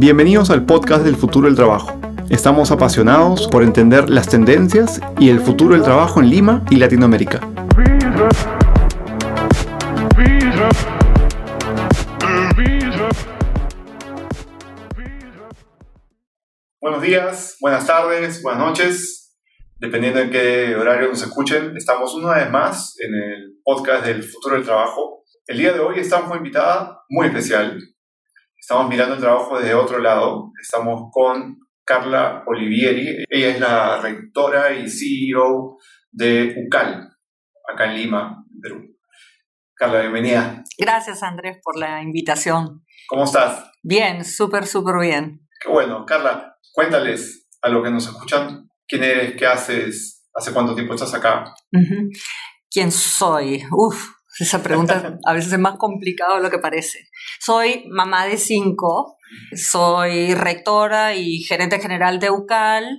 Bienvenidos al podcast del futuro del trabajo. Estamos apasionados por entender las tendencias y el futuro del trabajo en Lima y Latinoamérica. Buenos días, buenas tardes, buenas noches, dependiendo en qué horario nos escuchen. Estamos una vez más en el podcast del futuro del trabajo. El día de hoy estamos con invitada muy especial, Estamos mirando el trabajo desde otro lado. Estamos con Carla Olivieri. Ella es la rectora y CEO de UCAL, acá en Lima, Perú. Carla, bienvenida. Gracias, Andrés, por la invitación. ¿Cómo estás? Bien, súper, súper bien. Qué bueno. Carla, cuéntales a los que nos escuchan quién eres, qué haces, hace cuánto tiempo estás acá. ¿Quién soy? Uf, esa pregunta a veces es más complicado de lo que parece. Soy mamá de cinco, soy rectora y gerente general de UCAL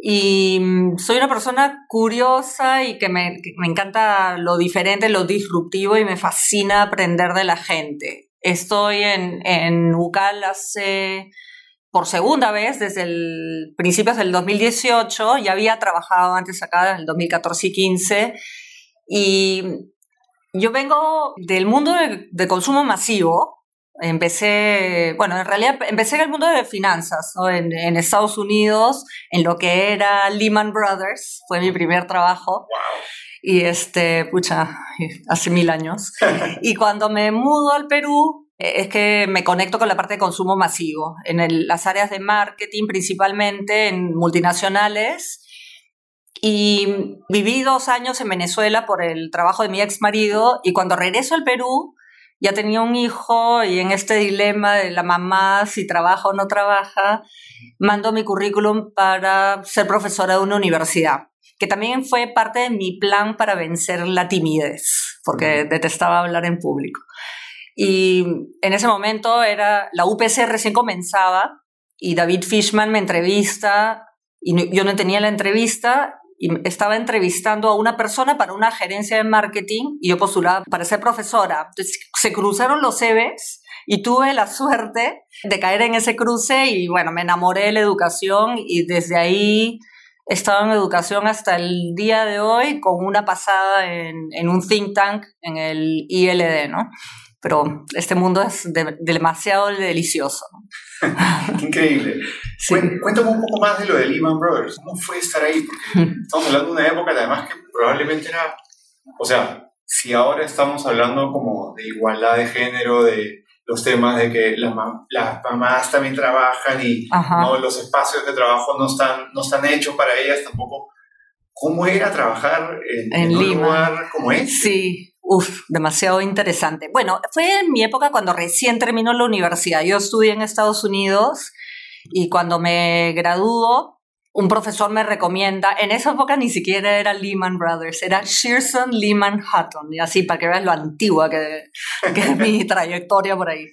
y mm, soy una persona curiosa y que me, encanta lo diferente, lo disruptivo y me fascina aprender de la gente. Estoy en, en UCAL hace por segunda vez desde el principios del 2018, ya había trabajado antes acá en el 2014 y 15 y yo vengo del mundo de, consumo masivo. Empecé, bueno, en realidad empecé en el mundo de finanzas, en, Estados Unidos, en lo que era Lehman Brothers, fue mi primer trabajo. Y este, pucha, hace mil años. y cuando me mudo al Perú, eh, es que me conecto con la parte de consumo masivo, en las áreas de marketing principalmente, en multinacionales y viví dos años en Venezuela por el trabajo de mi ex marido y cuando regreso al Perú ya tenía un hijo y en este dilema de la mamá, si trabaja o no trabaja, mando mi currículum para ser profesora de una universidad, que también fue parte de mi plan para vencer la timidez, porque detestaba hablar en público. Y en ese momento era la UPC recién comenzaba y David Fishman me entrevista y yo no tenía la entrevista y estaba entrevistando a una persona para una gerencia de marketing y yo postulaba para ser profesora. Entonces se cruzaron los CVs y tuve la suerte de caer en ese cruce y bueno, me enamoré de la educación y desde ahí he estado en educación hasta el día de hoy con una pasada en, en un think tank en el ILD, ¿no? Pero este mundo es demasiado delicioso. Increíble. Cuéntame un poco más de lo de Lehman Brothers. ¿Cómo fue estar ahí? Porque estamos hablando de una época además que probablemente era, o sea, si ahora estamos hablando como de igualdad de género, de los temas de que las, las mamás también trabajan y ¿no? los espacios de trabajo no están, no están hechos para ellas tampoco. ¿Cómo era trabajar en, un lugar como este? Sí, Uf, demasiado interesante. Bueno, fue en mi época cuando recién terminó la universidad. Yo estudié en Estados Unidos y cuando me graduó, un profesor me recomienda, en esa época ni siquiera era Lehman Brothers, era Shearson Lehman Hutton, y así para que veas lo antigua que, que es mi trayectoria por ahí.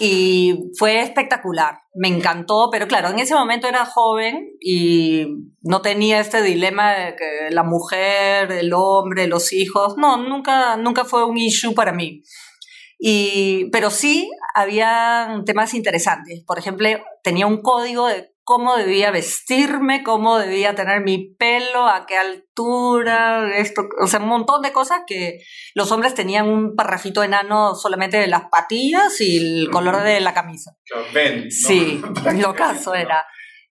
Y fue espectacular, me encantó, pero claro, en ese momento era joven y no tenía este dilema de que la mujer, el hombre, los hijos, no, nunca, nunca fue un issue para mí. Y, pero sí había temas interesantes. Por ejemplo, tenía un código de cómo debía vestirme, cómo debía tener mi pelo, a qué altura, esto, o sea, un montón de cosas que los hombres tenían un parrafito enano solamente de las patillas y el color de la camisa. Ven, Sí, lo caso era.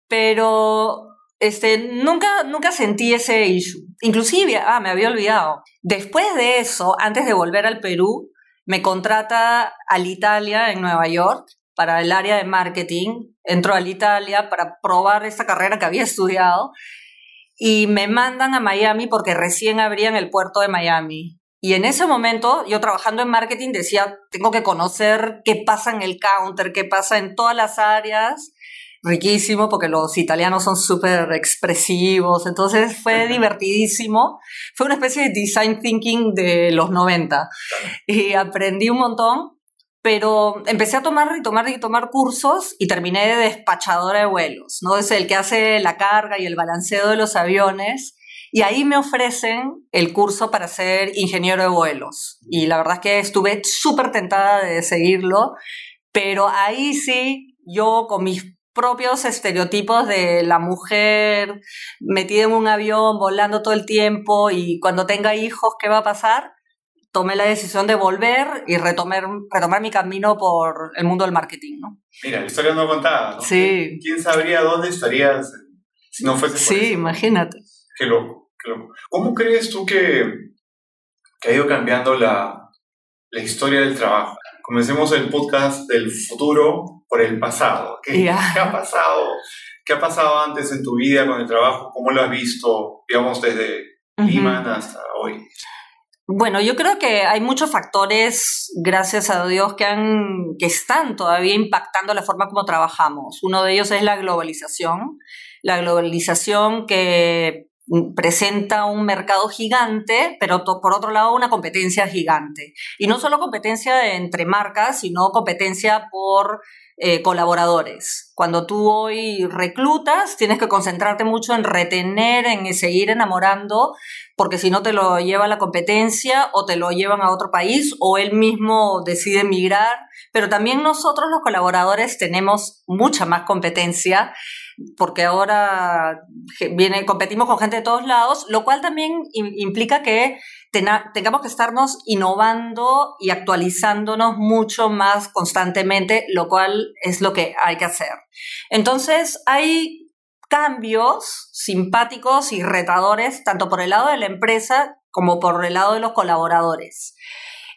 Pero este, nunca, nunca sentí ese issue. Inclusive, ah, me había olvidado. Después de eso, antes de volver al Perú, me contrata al Italia en Nueva York para el área de marketing, entro a Italia para probar esta carrera que había estudiado y me mandan a Miami porque recién abrían el puerto de Miami. Y en ese momento, yo trabajando en marketing decía, tengo que conocer qué pasa en el counter, qué pasa en todas las áreas. Riquísimo porque los italianos son súper expresivos, entonces fue divertidísimo. Fue una especie de design thinking de los 90 y aprendí un montón pero empecé a tomar y tomar y tomar cursos y terminé de despachadora de vuelos, ¿no? Es el que hace la carga y el balanceo de los aviones. Y ahí me ofrecen el curso para ser ingeniero de vuelos. Y la verdad es que estuve súper tentada de seguirlo, pero ahí sí yo con mis propios estereotipos de la mujer metida en un avión, volando todo el tiempo y cuando tenga hijos, ¿qué va a pasar? tomé la decisión de volver y retomar, retomar mi camino por el mundo del marketing, ¿no? Mira, la historia no contada, ¿no? Sí. ¿Quién sabría dónde estarías si no fuese por Sí, eso? imagínate. Qué loco, qué loco. ¿Cómo crees tú que, que ha ido cambiando la, la historia del trabajo? Comencemos el podcast del futuro por el pasado. ¿Qué, Ya. qué ha pasado? ¿Qué ha pasado antes en tu vida con el trabajo? ¿Cómo lo has visto, digamos, desde Ujú. Lehman hasta hoy? Bueno, yo creo que hay muchos factores, gracias a Dios, que, han, que están todavía impactando la forma como trabajamos. Uno de ellos es la globalización. La globalización que presenta un mercado gigante, pero por otro lado una competencia gigante. Y no solo competencia entre marcas, sino competencia por eh, colaboradores. Cuando tú hoy reclutas, tienes que concentrarte mucho en retener, en seguir enamorando porque si no te lo lleva la competencia o te lo llevan a otro país o él mismo decide emigrar. Pero también nosotros los colaboradores tenemos mucha más competencia porque ahora viene, competimos con gente de todos lados, lo cual también im- implica que tengamos que estarnos innovando y actualizándonos mucho más constantemente, lo cual es lo que hay que hacer. Entonces, hay cambios simpáticos y retadores, tanto por el lado de la empresa como por el lado de los colaboradores.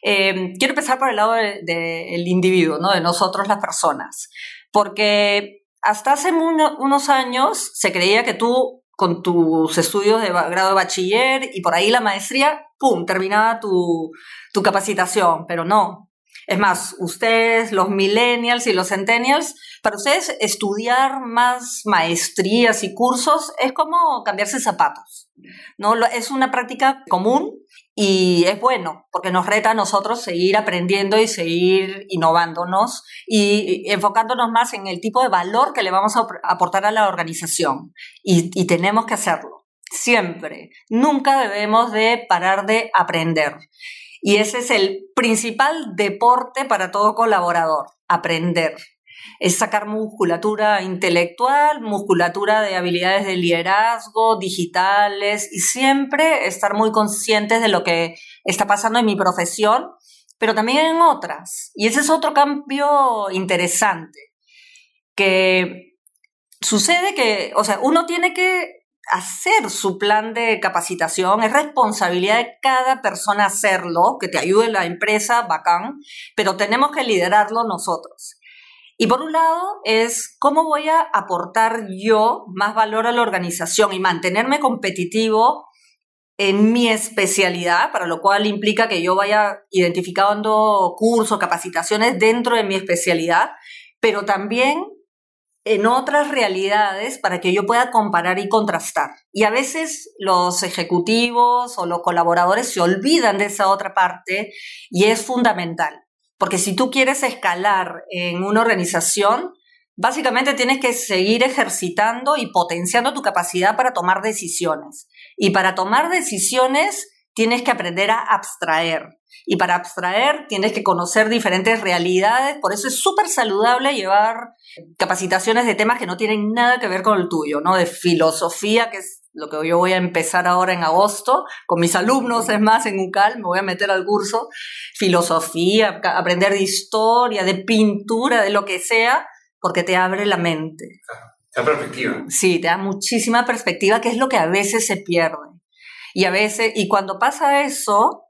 Eh, quiero empezar por el lado del de, el individuo, ¿no? de nosotros las personas, porque hasta hace uno- unos años se creía que tú con tus estudios de grado de bachiller y por ahí la maestría, ¡pum!, terminaba tu, tu capacitación, pero no. Es más, ustedes, los millennials y los centennials, para ustedes estudiar más maestrías y cursos es como cambiarse zapatos. ¿no? Es una práctica común y es bueno porque nos reta a nosotros seguir aprendiendo y seguir innovándonos y enfocándonos más en el tipo de valor que le vamos a ap- aportar a la organización. Y, y tenemos que hacerlo, siempre. Nunca debemos de parar de aprender. Y ese es el principal deporte para todo colaborador, aprender. Es sacar musculatura intelectual, musculatura de habilidades de liderazgo, digitales y siempre estar muy conscientes de lo que está pasando en mi profesión, pero también en otras. Y ese es otro cambio interesante, que sucede que, o sea, uno tiene que hacer su plan de capacitación, es responsabilidad de cada persona hacerlo, que te ayude la empresa, bacán, pero tenemos que liderarlo nosotros. Y por un lado es cómo voy a aportar yo más valor a la organización y mantenerme competitivo en mi especialidad, para lo cual implica que yo vaya identificando cursos, capacitaciones dentro de mi especialidad, pero también en otras realidades para que yo pueda comparar y contrastar. Y a veces los ejecutivos o los colaboradores se olvidan de esa otra parte y es fundamental. Porque si tú quieres escalar en una organización, básicamente tienes que seguir ejercitando y potenciando tu capacidad para tomar decisiones. Y para tomar decisiones tienes que aprender a abstraer. Y para abstraer tienes que conocer diferentes realidades. Por eso es súper saludable llevar capacitaciones de temas que no tienen nada que ver con el tuyo, ¿no? De filosofía, que es lo que yo voy a empezar ahora en agosto, con mis alumnos, es más, en UCAL, me voy a meter al curso, filosofía, aprender de historia, de pintura, de lo que sea, porque te abre la mente. La perspectiva. Sí, te da muchísima perspectiva, que es lo que a veces se pierde. Y a veces, y cuando pasa eso,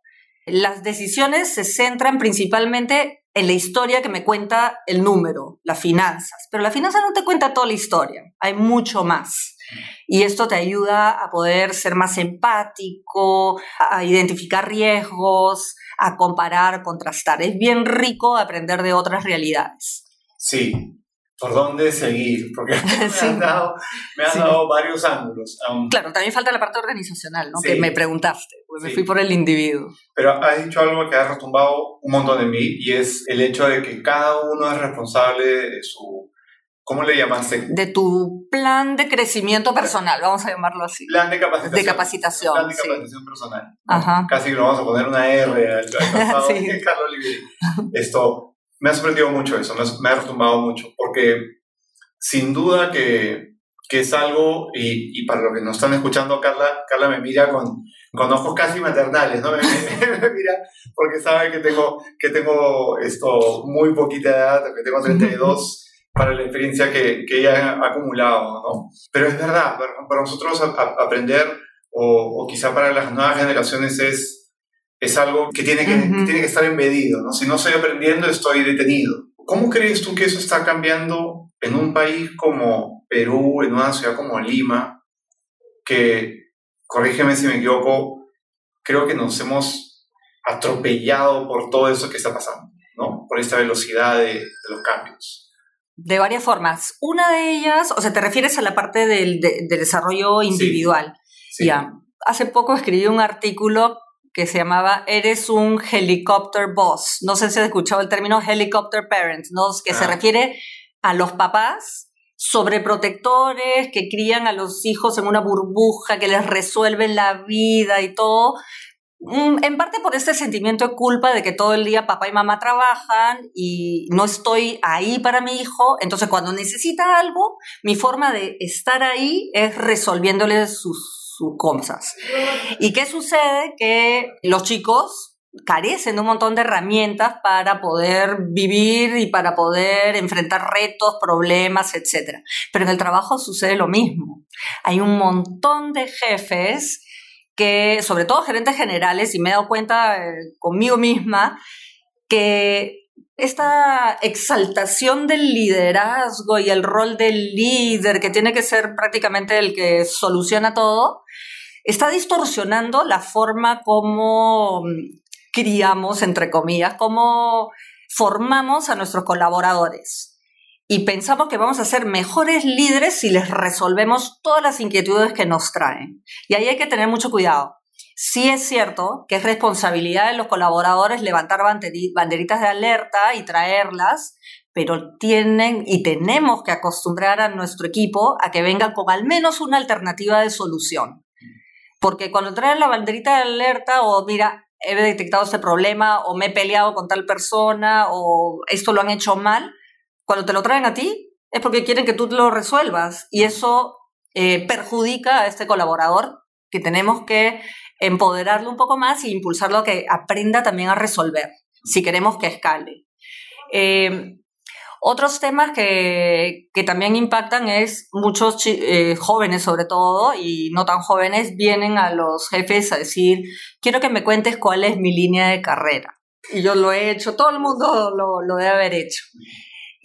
las decisiones se centran principalmente en la historia que me cuenta el número, las finanzas. Pero la finanza no te cuenta toda la historia, hay mucho más. Y esto te ayuda a poder ser más empático, a identificar riesgos, a comparar, contrastar. Es bien rico aprender de otras realidades. Sí. ¿Por dónde seguir? Porque me Sí. has dado, me Sí. dado varios ángulos. Um, Claro, también falta la parte organizacional, ¿no? Sí. Que me preguntaste, porque me fui por el individuo. Pero has dicho algo que ha retumbado un montón en mí y es el hecho de que cada uno es responsable de su, ¿cómo le llamaste? De tu plan de crecimiento personal, vamos a llamarlo así. Plan de capacitación. De capacitación, Plan de sí. capacitación personal. Ajá. Casi que lo vamos a poner una R al, Sí. Carlos Olivier. Esto, me ha sorprendido mucho eso, me ha, retumbado mucho, porque sin duda que, que es algo, y, y, para los que nos están escuchando, Carla, Carla me mira con, con ojos casi maternales, ¿no? Me, mira porque sabe que tengo, que tengo esto muy poquita edad, que tengo 32, para la experiencia que, que ella ha acumulado, ¿no? Pero es verdad, para, nosotros aprender, o, o, quizá para las nuevas generaciones, es, es algo que tiene que, tiene que estar embedido, ¿no? Si no estoy aprendiendo, estoy detenido. ¿Cómo crees tú que eso está cambiando en un país como Perú, en una ciudad como Lima, que corrígeme si me equivoco, creo que nos hemos atropellado por todo eso que está pasando, ¿no? Por esta velocidad de, los cambios. De varias formas. Una de ellas, o sea, te refieres a la parte del, desarrollo individual. Ya. Hace poco escribí un artículo que se llamaba Eres un helicopter boss. No sé si has escuchado el término helicopter parent, ¿no? Que se ah. refiere a los papás sobreprotectores que crían a los hijos en una burbuja, que les resuelven la vida y todo. Mm, en parte por este sentimiento de culpa de que todo el día papá y mamá trabajan y no estoy ahí para mi hijo, entonces cuando necesita algo, mi forma de estar ahí es resolviéndole sus, cosas. ¿Y qué sucede? Que los chicos carecen de un montón de herramientas para poder vivir y para poder enfrentar retos, problemas, etc. Pero en el trabajo sucede lo mismo. Hay un montón de jefes que, sobre todo gerentes generales, y me he dado cuenta eh, conmigo misma, que esta exaltación del liderazgo y el rol del líder, que tiene que ser prácticamente el que soluciona todo, está distorsionando la forma como criamos, entre comillas, cómo formamos a nuestros colaboradores. Y pensamos que vamos a ser mejores líderes si les resolvemos todas las inquietudes que nos traen. Y ahí hay que tener mucho cuidado. Sí es cierto que es responsabilidad de los colaboradores levantar banderitas de alerta y traerlas, pero tienen y tenemos que acostumbrar a nuestro equipo a que vengan con al menos una alternativa de solución. Porque cuando traen la banderita de alerta o mira, he detectado este problema o me he peleado con tal persona o esto lo han hecho mal, cuando te lo traen a ti es porque quieren que tú lo resuelvas y eso eh, perjudica a este colaborador que tenemos que empoderarlo un poco más e impulsarlo a que aprenda también a resolver si queremos que escale. Eh, otros temas que, también impactan es muchos eh, jóvenes sobre todo y no tan jóvenes vienen a los jefes a decir, quiero que me cuentes cuál es mi línea de carrera. Y yo lo he hecho, todo el mundo lo, lo debe haber hecho.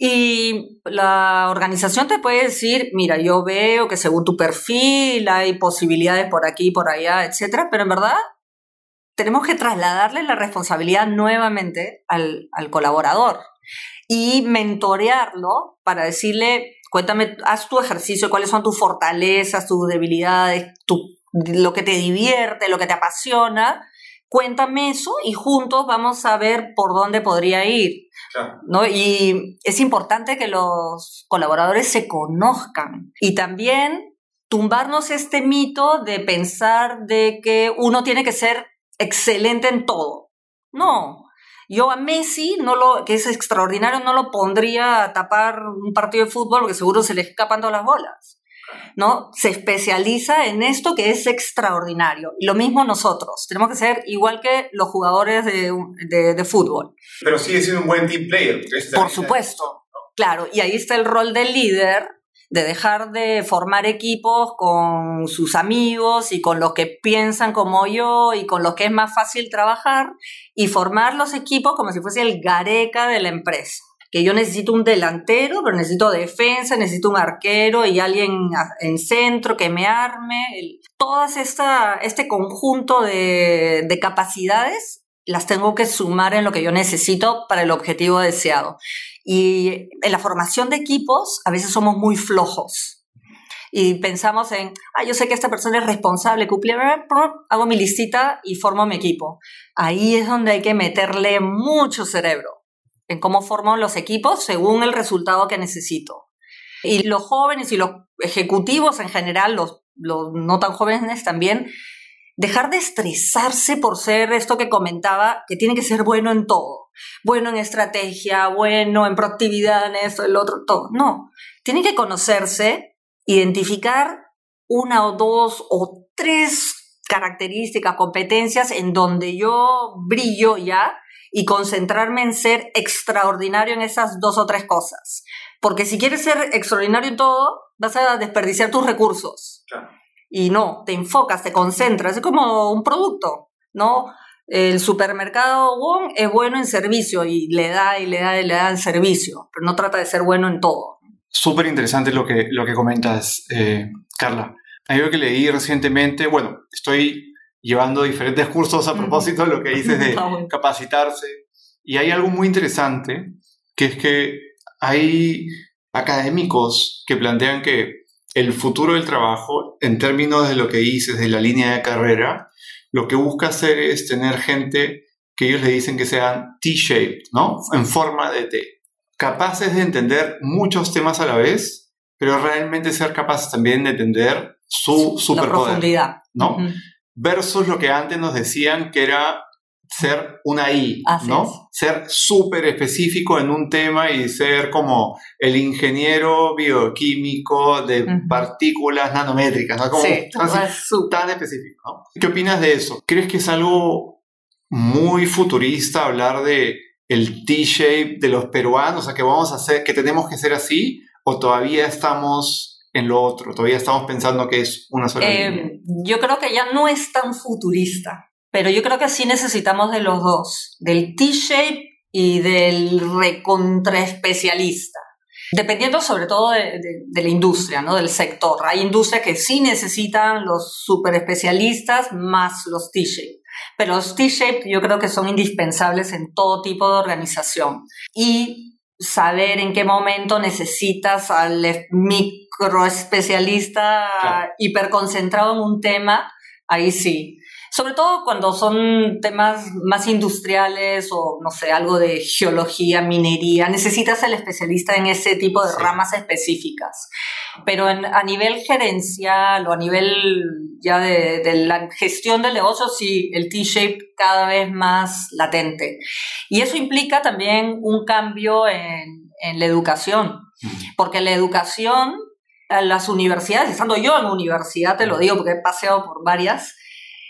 Y la organización te puede decir, mira, yo veo que según tu perfil hay posibilidades por aquí, por allá, etcétera, pero en verdad tenemos que trasladarle la responsabilidad nuevamente al, al colaborador y mentorearlo para decirle, cuéntame, haz tu ejercicio, cuáles son tus fortalezas, tus debilidades, lo que te divierte, lo que te apasiona. Cuéntame eso y juntos vamos a ver por dónde podría ir. ¿No? Y es importante que los colaboradores se conozcan y también tumbarnos este mito de pensar de que uno tiene que ser excelente en todo. No, yo a Messi, no lo, que es extraordinario, no lo pondría a tapar un partido de fútbol porque seguro se le escapan todas las bolas. ¿No? Se especializa en esto que es extraordinario. Lo mismo nosotros. Tenemos que ser igual que los jugadores de, de, fútbol. Pero sigue siendo un buen team player. Por supuesto. Claro, y ahí está el rol del líder, de dejar de formar equipos con sus amigos y con los que piensan como yo y con los que es más fácil trabajar y formar los equipos como si fuese el gareca de la empresa. Que yo necesito un delantero, pero necesito defensa, necesito un arquero y alguien en centro que me arme. Todo este conjunto de, de capacidades las tengo que sumar en lo que yo necesito para el objetivo deseado. Y en la formación de equipos a veces somos muy flojos. Y pensamos en, ah, yo sé que esta persona es responsable, cumple, hago mi listita y formo mi equipo. Ahí es donde hay que meterle mucho cerebro en cómo formo los equipos según el resultado que necesito. Y los jóvenes y los ejecutivos en general, los, los no tan jóvenes también, dejar de estresarse por ser esto que comentaba, que tiene que ser bueno en todo. Bueno en estrategia, bueno en proactividad, en esto, el otro, todo. No, tiene que conocerse, identificar una o dos o tres características, competencias en donde yo brillo ya y concentrarme en ser extraordinario en esas dos o tres cosas. Porque si quieres ser extraordinario en todo, vas a desperdiciar tus recursos. Y no, te enfocas, te concentras, es como un producto, ¿no? El supermercado Wong es bueno en servicio y le da y le da y le da el servicio, pero no trata de ser bueno en todo. Súper interesante lo que, lo que comentas, eh, Carla. Algo que leí recientemente, bueno, estoy llevando diferentes cursos a propósito de lo que dices de capacitarse. Y hay algo muy interesante, que es que hay académicos que plantean que el futuro del trabajo, en términos de lo que dices, de la línea de carrera, lo que busca hacer es tener gente que ellos le dicen que sean T-shaped, ¿no? En forma de T. Capaces de entender muchos temas a la vez, pero realmente ser capaces también de entender su superpoder. profundidad. ¿no? Versus lo que antes nos decían que era ser una I, ¿no? Ser súper específico en un tema y ser como el ingeniero bioquímico de partículas nanométricas, ¿no? Como sí, tan, específico, ¿no? ¿Qué opinas de eso? ¿Crees que es algo muy futurista hablar de el T-shape de los peruanos, o sea, que vamos a hacer, que tenemos que ser así, o todavía estamos en lo otro? ¿Todavía estamos pensando que es una sola eh, Yo creo que ya no es tan futurista, pero yo creo que sí necesitamos de los dos, del T-shape y del recontraespecialista. Dependiendo sobre todo de, la industria, ¿no? del sector. Hay industrias que sí necesitan los super especialistas más los T-shape. Pero los T-shape yo creo que son indispensables en todo tipo de organización. Y saber en qué momento necesitas al microespecialista especialista hiperconcentrado en un tema, ahí sí. Sobre todo cuando son temas más industriales o, no sé, algo de geología, minería, necesitas al especialista en ese tipo de ramas específicas. Pero a nivel gerencial o a nivel ya de, de la gestión del negocio, sí, el T-shape cada vez más latente. Y eso implica también un cambio en, en la educación, porque la educación, las universidades, estando yo en universidad, te lo digo porque he paseado por varias,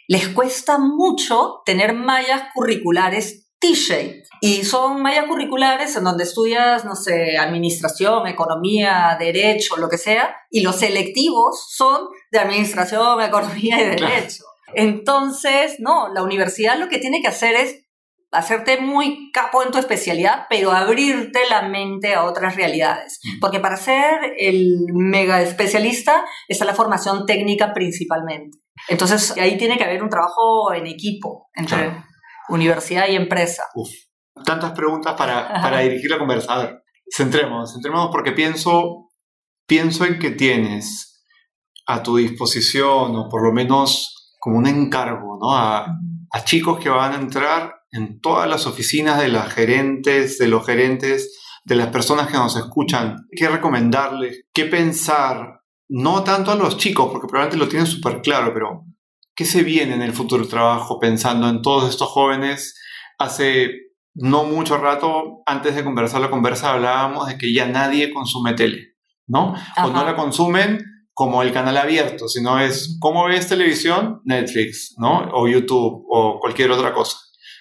les cuesta mucho tener mallas curriculares T-shape. Y son mallas curriculares en donde estudias, no sé, administración, economía, derecho, lo que sea, y los selectivos son de administración, economía y derecho. Entonces, no, la universidad lo que tiene que hacer es hacerte muy capo en tu especialidad, pero abrirte la mente a otras realidades. Porque para ser el mega especialista está la formación técnica principalmente. Entonces, ahí tiene que haber un trabajo en equipo entre universidad y empresa. Uf, tantas preguntas para, dirigir la conversa. A ver, centremos, centremos porque pienso, pienso en que tienes a tu disposición, o por lo menos como un encargo, ¿no? A, a chicos que van a entrar en todas las oficinas de las gerentes, de los gerentes, de las personas que nos escuchan. ¿Qué recomendarles? ¿Qué pensar? no tanto a los chicos, porque probablemente lo tienen súper claro, pero ¿qué se viene en el futuro trabajo pensando en todos estos jóvenes? Hace no mucho rato, antes de conversar la conversa, hablábamos de que ya nadie consume tele, ¿no? O no la consumen como el canal abierto, sino es cómo ves televisión, Netflix, ¿no? O YouTube o cualquier otra cosa,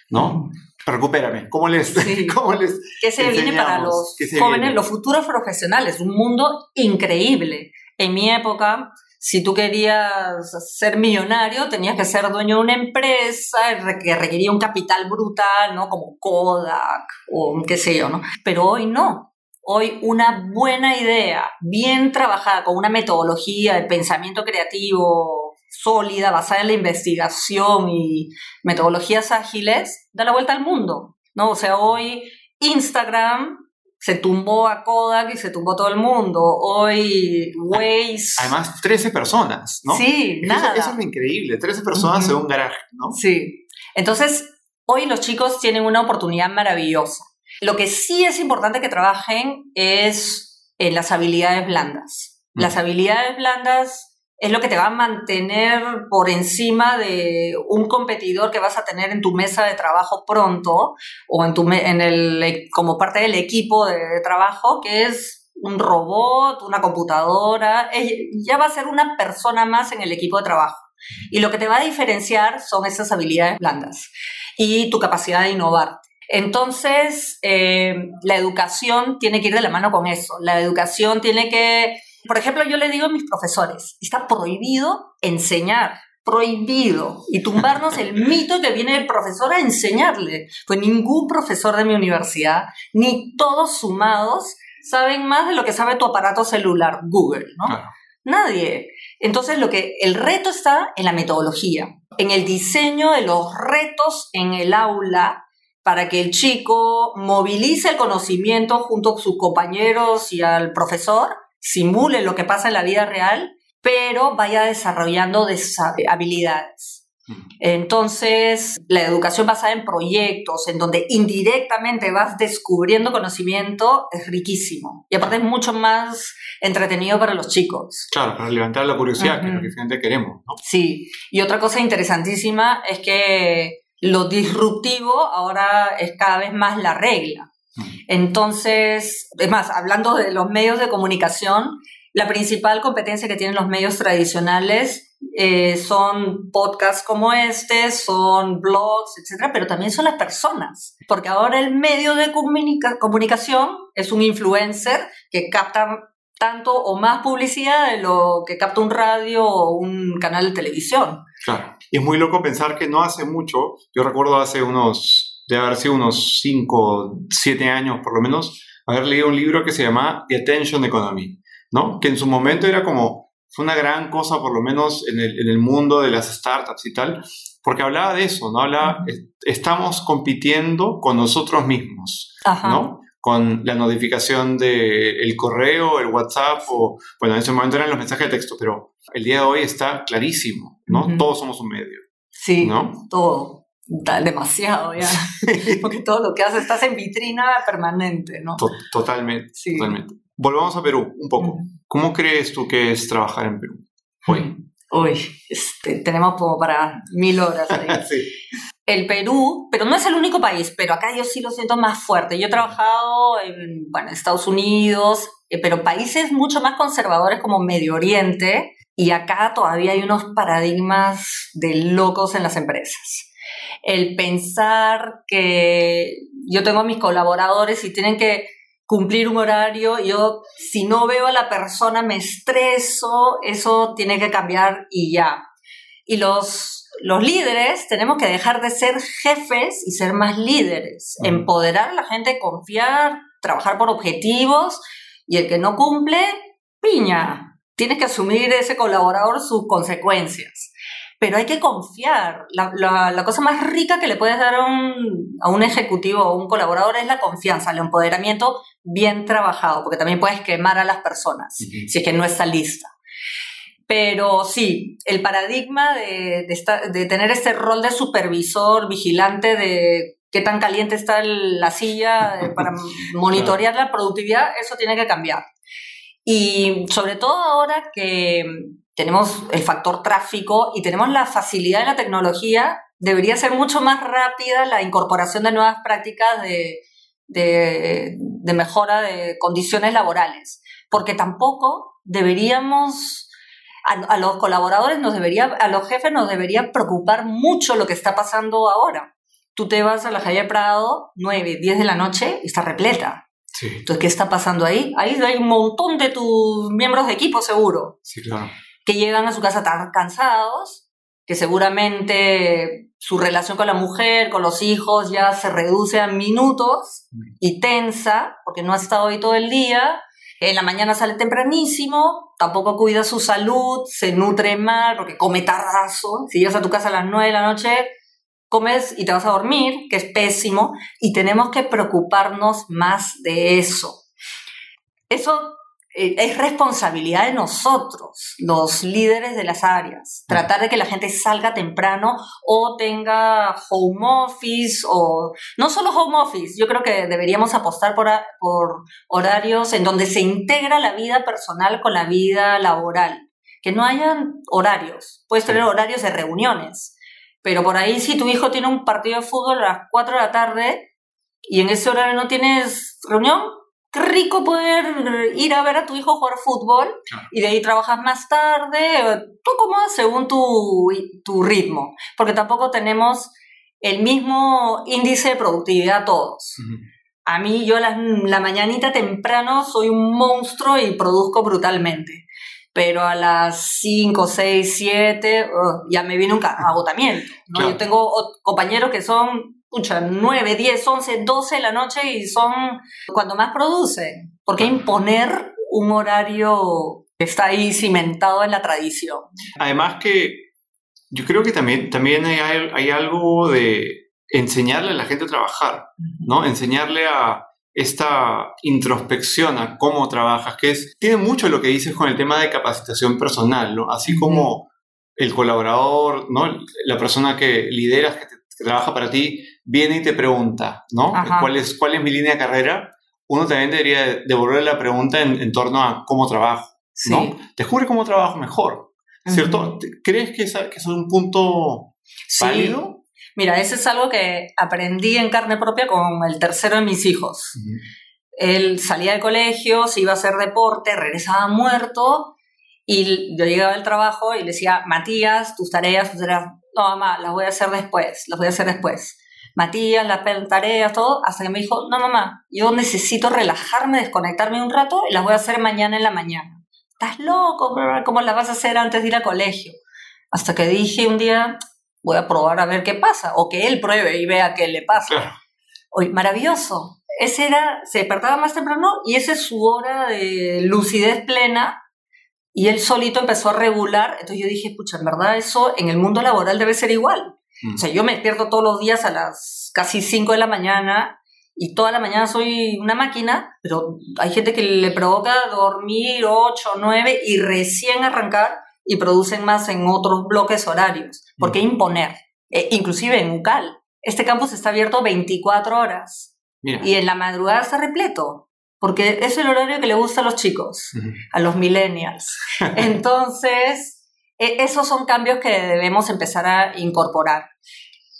¿no? Recupérame, ¿cómo les, ¿cómo les ¿Qué se viene para los jóvenes, los futuros profesionales? Un mundo increíble en mi época, si tú querías ser millonario, tenías que ser dueño de una empresa que requería un capital brutal, ¿no? Como Kodak o qué sé yo, ¿no? Pero hoy no. Hoy una buena idea, bien trabajada, con una metodología de pensamiento creativo sólida, basada en la investigación y metodologías ágiles, da la vuelta al mundo, ¿no? O sea, hoy Instagram se tumbó a Kodak y se tumbó todo el mundo. Hoy Waze... Además, 13 personas, ¿no? Sí, nada. Eso, es increíble, 13 personas en un garaje, ¿no? Sí. Entonces, hoy los chicos tienen una oportunidad maravillosa. Lo que sí es importante que trabajen es en las habilidades blandas. Las habilidades blandas es lo que te va a mantener por encima de un competidor que vas a tener en tu mesa de trabajo pronto o en tu en el como parte del equipo de, trabajo que es un robot, una computadora, ya va a ser una persona más en el equipo de trabajo. Y lo que te va a diferenciar son esas habilidades blandas y tu capacidad de innovar. Entonces, eh, la educación tiene que ir de la mano con eso. La educación tiene que por ejemplo, yo le digo a mis profesores, está prohibido enseñar, prohibido, y tumbarnos el mito que viene el profesor a enseñarle. Pues ningún profesor de mi universidad, ni todos sumados, saben más de lo que sabe tu aparato celular, Google, ¿no? Nadie. Entonces, lo que el reto está en la metodología, en el diseño de los retos en el aula para que el chico movilice el conocimiento junto con sus compañeros y al profesor simule lo que pasa en la vida real, pero vaya desarrollando habilidades. Entonces, la educación basada en proyectos, en donde indirectamente vas descubriendo conocimiento, es riquísimo. Y aparte es mucho más entretenido para los chicos. Claro, para levantar la curiosidad, que es lo que finalmente queremos. ¿no? Sí, y otra cosa interesantísima es que lo disruptivo ahora es cada vez más la regla. Entonces, es más, hablando de los medios de comunicación, la principal competencia que tienen los medios tradicionales eh, son podcasts como este, son blogs, etcétera, pero también son las personas. Porque ahora el medio de comunicación es un influencer que capta tanto o más publicidad de lo que capta un radio o un canal de televisión. Claro. Y es muy loco pensar que no hace mucho, yo recuerdo hace unos de haber sido unos 5, 7 años por lo menos, haber leído un libro que se llama The Attention Economy, ¿no? Que en su momento era como, fue una gran cosa por lo menos en el, en el mundo de las startups y tal, porque hablaba de eso, ¿no? Hablaba, estamos compitiendo con nosotros mismos, ¿no? Con la notificación del correo, el WhatsApp, o, bueno, en ese momento eran los mensajes de texto, pero el día de hoy está clarísimo, ¿no? Todos somos un medio. Sí, ¿no? todo demasiado ya, porque todo lo que haces estás en vitrina permanente, ¿no? totalmente, totalmente. Volvamos a Perú un poco. ¿Cómo crees tú que es trabajar en Perú hoy? Uy, este, tenemos como para mil horas ahí. sí. El Perú, pero no es el único país, pero acá yo sí lo siento más fuerte. Yo he trabajado en bueno, Estados Unidos, eh, pero países mucho más conservadores como Medio Oriente, y acá todavía hay unos paradigmas de locos en las empresas el pensar que yo tengo a mis colaboradores y tienen que cumplir un horario, yo si no veo a la persona me estreso, eso tiene que cambiar y ya. Y los, los líderes tenemos que dejar de ser jefes y ser más líderes, empoderar a la gente, confiar, trabajar por objetivos y el que no cumple, piña. Tienes que asumir ese colaborador sus consecuencias pero hay que confiar. La, la, cosa más rica que le puedes dar a un, a un ejecutivo o un colaborador es la confianza, el empoderamiento bien trabajado, porque también puedes quemar a las personas si es que no está lista. Pero sí, el paradigma de, de, de, tener este rol de supervisor, vigilante de qué tan caliente está la silla para monitorear la productividad, eso tiene que cambiar. Y sobre todo ahora que tenemos el factor tráfico y tenemos la facilidad de la tecnología, debería ser mucho más rápida la incorporación de nuevas prácticas de, de, mejora de condiciones laborales, porque tampoco deberíamos, a, los colaboradores nos debería, a los jefes nos debería preocupar mucho lo que está pasando ahora. Tú te vas a la calle Prado, 9, 10 de la noche, y está repleta. Entonces, ¿qué está pasando ahí? Ahí hay un montón de tus miembros de equipo, seguro. Sí, claro que llegan a su casa tan cansados que seguramente su relación con la mujer, con los hijos ya se reduce a minutos y tensa porque no ha estado ahí todo el día. En la mañana sale tempranísimo, tampoco cuida su salud, se nutre mal porque come tardazo. Si llegas a tu casa a las 9 de la noche, comes y te vas a dormir, que es pésimo, y tenemos que preocuparnos más de eso. Eso es responsabilidad de nosotros, los líderes de las áreas, tratar de que la gente salga temprano o tenga home office o no solo home office, yo creo que deberíamos apostar por, por horarios en donde se integra la vida personal con la vida laboral. que no hayan horarios. Puedes tener horarios de reuniones, pero por ahí si tu hijo tiene un partido de fútbol a las 4 de la tarde y en ese horario no tienes reunión, qué rico poder ir a ver a tu hijo jugar fútbol y de ahí trabajas más tarde, tú como según tu, tu ritmo, porque tampoco tenemos el mismo índice de productividad todos. A mí, yo la, la, mañanita temprano soy un monstruo y produzco brutalmente. Pero a las 5, 6, 7, ya me viene un agotamiento. ¿no? Yo tengo compañeros que son pucha, 9, 10, 11, 12 de la noche y son cuando más producen. ¿Por qué imponer un horario que está ahí cimentado en la tradición? Además que yo creo que también, también hay, hay algo de enseñarle a la gente a trabajar, ¿no? Enseñarle a esta introspección a cómo trabajas, que es, tiene mucho lo que dices con el tema de capacitación personal, ¿no? Así como el colaborador, ¿no? La persona que lideras, que, trabaja para ti, viene y te pregunta, ¿no? ¿Cuál es, ¿Cuál es mi línea de carrera? Uno también debería devolver la pregunta en, torno a cómo trabajo, ¿no? Descubre cómo trabajo mejor, ¿cierto? ¿Crees que, que es un punto válido? Mira, eso es algo que aprendí en carne propia con el tercero de mis hijos. Él salía de colegio, se iba a hacer deporte, regresaba muerto y yo llegaba al trabajo y le decía, Matías, tus tareas, tus tareas, no, mamá, las voy a hacer después, las voy a hacer después. Matías, las tareas, todo, hasta que me dijo, no, mamá, yo necesito relajarme, desconectarme un rato y las voy a hacer mañana en la mañana estás loco, ¿cómo la vas a hacer antes de ir al colegio? Hasta que dije un día, voy a probar a ver qué pasa, o que él pruebe y vea qué le pasa. Hoy, maravilloso. Ese era, se despertaba más temprano y esa es su hora de lucidez plena y él solito empezó a regular. Entonces yo dije, pucha, en verdad eso en el mundo laboral debe ser igual. Mm. O sea, yo me despierto todos los días a las casi 5 de la mañana y toda la mañana soy una máquina, pero hay gente que le provoca dormir 8, 9 y recién arrancar y producen más en otros bloques horarios. ¿Por qué imponer? Eh, inclusive en UCAL. Este campus está abierto 24 horas y en la madrugada está repleto, porque es el horario que le gusta a los chicos, a los millennials. Entonces, esos son cambios que debemos empezar a incorporar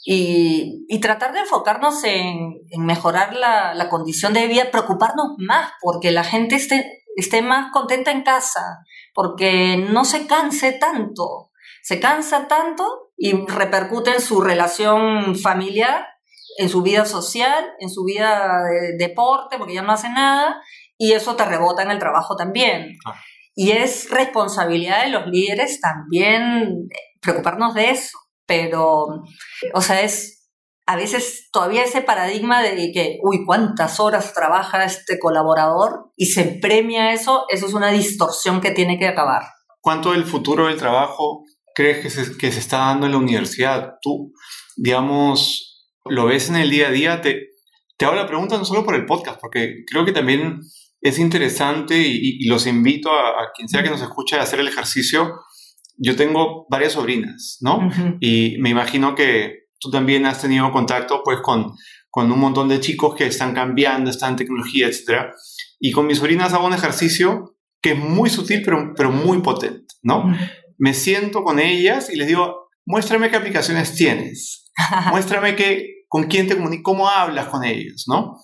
y, tratar de enfocarnos en, mejorar la, condición de vida, preocuparnos más porque la gente esté, esté más contenta en casa, porque no se canse tanto, se cansa tanto y repercute en su relación familiar, en su vida social, en su vida de deporte, porque ya no hace nada, y eso te rebota en el trabajo también. Ah. Y es responsabilidad de los líderes también preocuparnos de eso pero, o sea, es a veces todavía ese paradigma de que, uy, ¿cuántas horas trabaja este colaborador? Y se premia eso, eso es una distorsión que tiene que acabar. ¿Cuánto del futuro del trabajo crees que se, que se está dando en la universidad? Tú, digamos, lo ves en el día a día, te, te hago la pregunta no solo por el podcast, porque creo que también es interesante y, los invito a, a, quien sea que nos escuche a hacer el ejercicio yo tengo varias sobrinas, ¿no? Y me imagino que tú también has tenido contacto pues con, con un montón de chicos que están cambiando, están en tecnología, etc. Y con mis sobrinas hago un ejercicio que es muy sutil pero, pero muy potente, ¿no? Me siento con ellas y les digo, muéstrame qué aplicaciones tienes, muéstrame qué, con quién te comunicas, cómo hablas con ellos, ¿no?